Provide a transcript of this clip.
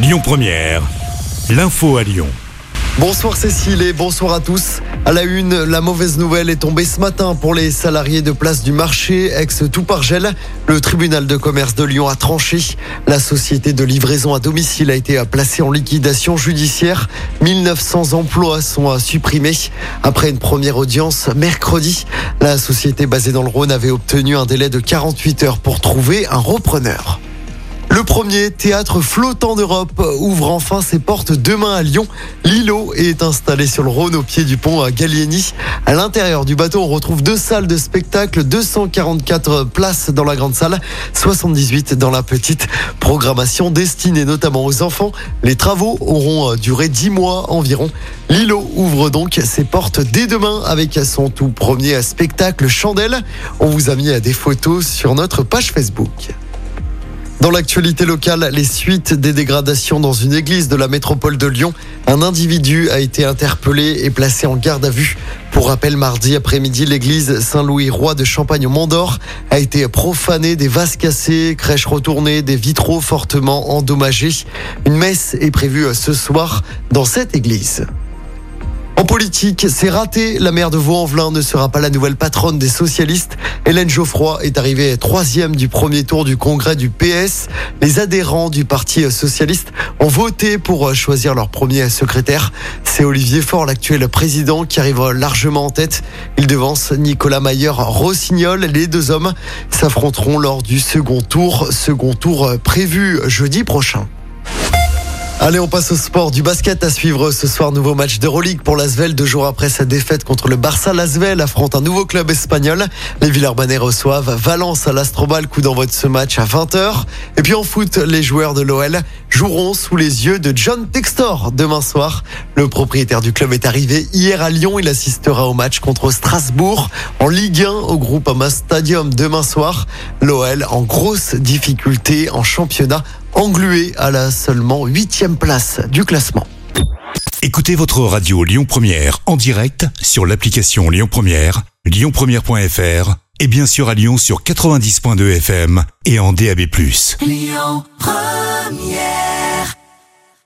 Lyon Première, l'info à Lyon. Bonsoir Cécile et bonsoir à tous. À la une, la mauvaise nouvelle est tombée ce matin pour les salariés de place du marché ex Toupargel. Le tribunal de commerce de Lyon a tranché. La société de livraison à domicile a été placée en liquidation judiciaire. 1900 emplois sont supprimés. Après une première audience mercredi, la société basée dans le Rhône avait obtenu un délai de 48 heures pour trouver un repreneur. Le premier théâtre flottant d'Europe ouvre enfin ses portes demain à Lyon. L'îlot est installé sur le Rhône au pied du pont à Gallieni. À l'intérieur du bateau, on retrouve deux salles de spectacle, 244 places dans la grande salle, 78 dans la petite. Programmation destinée notamment aux enfants. Les travaux auront duré 10 mois environ. L'îlot ouvre donc ses portes dès demain avec son tout premier spectacle Chandelle. On vous a mis des photos sur notre page Facebook. Dans l'actualité locale, les suites des dégradations dans une église de la métropole de Lyon, un individu a été interpellé et placé en garde à vue. Pour rappel, mardi après-midi, l'église Saint-Louis-Roi de Champagne au Mont-d'Or a été profanée, des vases cassés, crèches retournées, des vitraux fortement endommagés. Une messe est prévue ce soir dans cette église. Politique, c'est raté. La maire de Vaux-en-Velin ne sera pas la nouvelle patronne des socialistes. Hélène Geoffroy est arrivée troisième du premier tour du congrès du PS. Les adhérents du Parti socialiste ont voté pour choisir leur premier secrétaire. C'est Olivier Faure, l'actuel président, qui arrive largement en tête. Il devance Nicolas Mayer-Rossignol. Les deux hommes s'affronteront lors du second tour, second tour prévu jeudi prochain. Allez, on passe au sport. Du basket à suivre ce soir. Nouveau match d'Euroleague pour l'Asvel. Deux jours après sa défaite contre le Barça, l'Asvel affronte un nouveau club espagnol. Les Villeurbanais reçoivent Valence à l'Astrobal. Coup d'envoi de ce match à 20h. Et puis en foot, les joueurs de l'OL joueront sous les yeux de John Textor demain soir. Le propriétaire du club est arrivé hier à Lyon. Il assistera au match contre Strasbourg en Ligue 1 au groupe Ama Stadium demain soir. L'OL en grosse difficulté en championnat englué à la seulement huitième place du classement. Écoutez votre radio Lyon Première en direct sur l'application Lyon Première, lyonpremière.fr et bien sûr à Lyon sur 90.2 FM et en DAB+. Lyon Première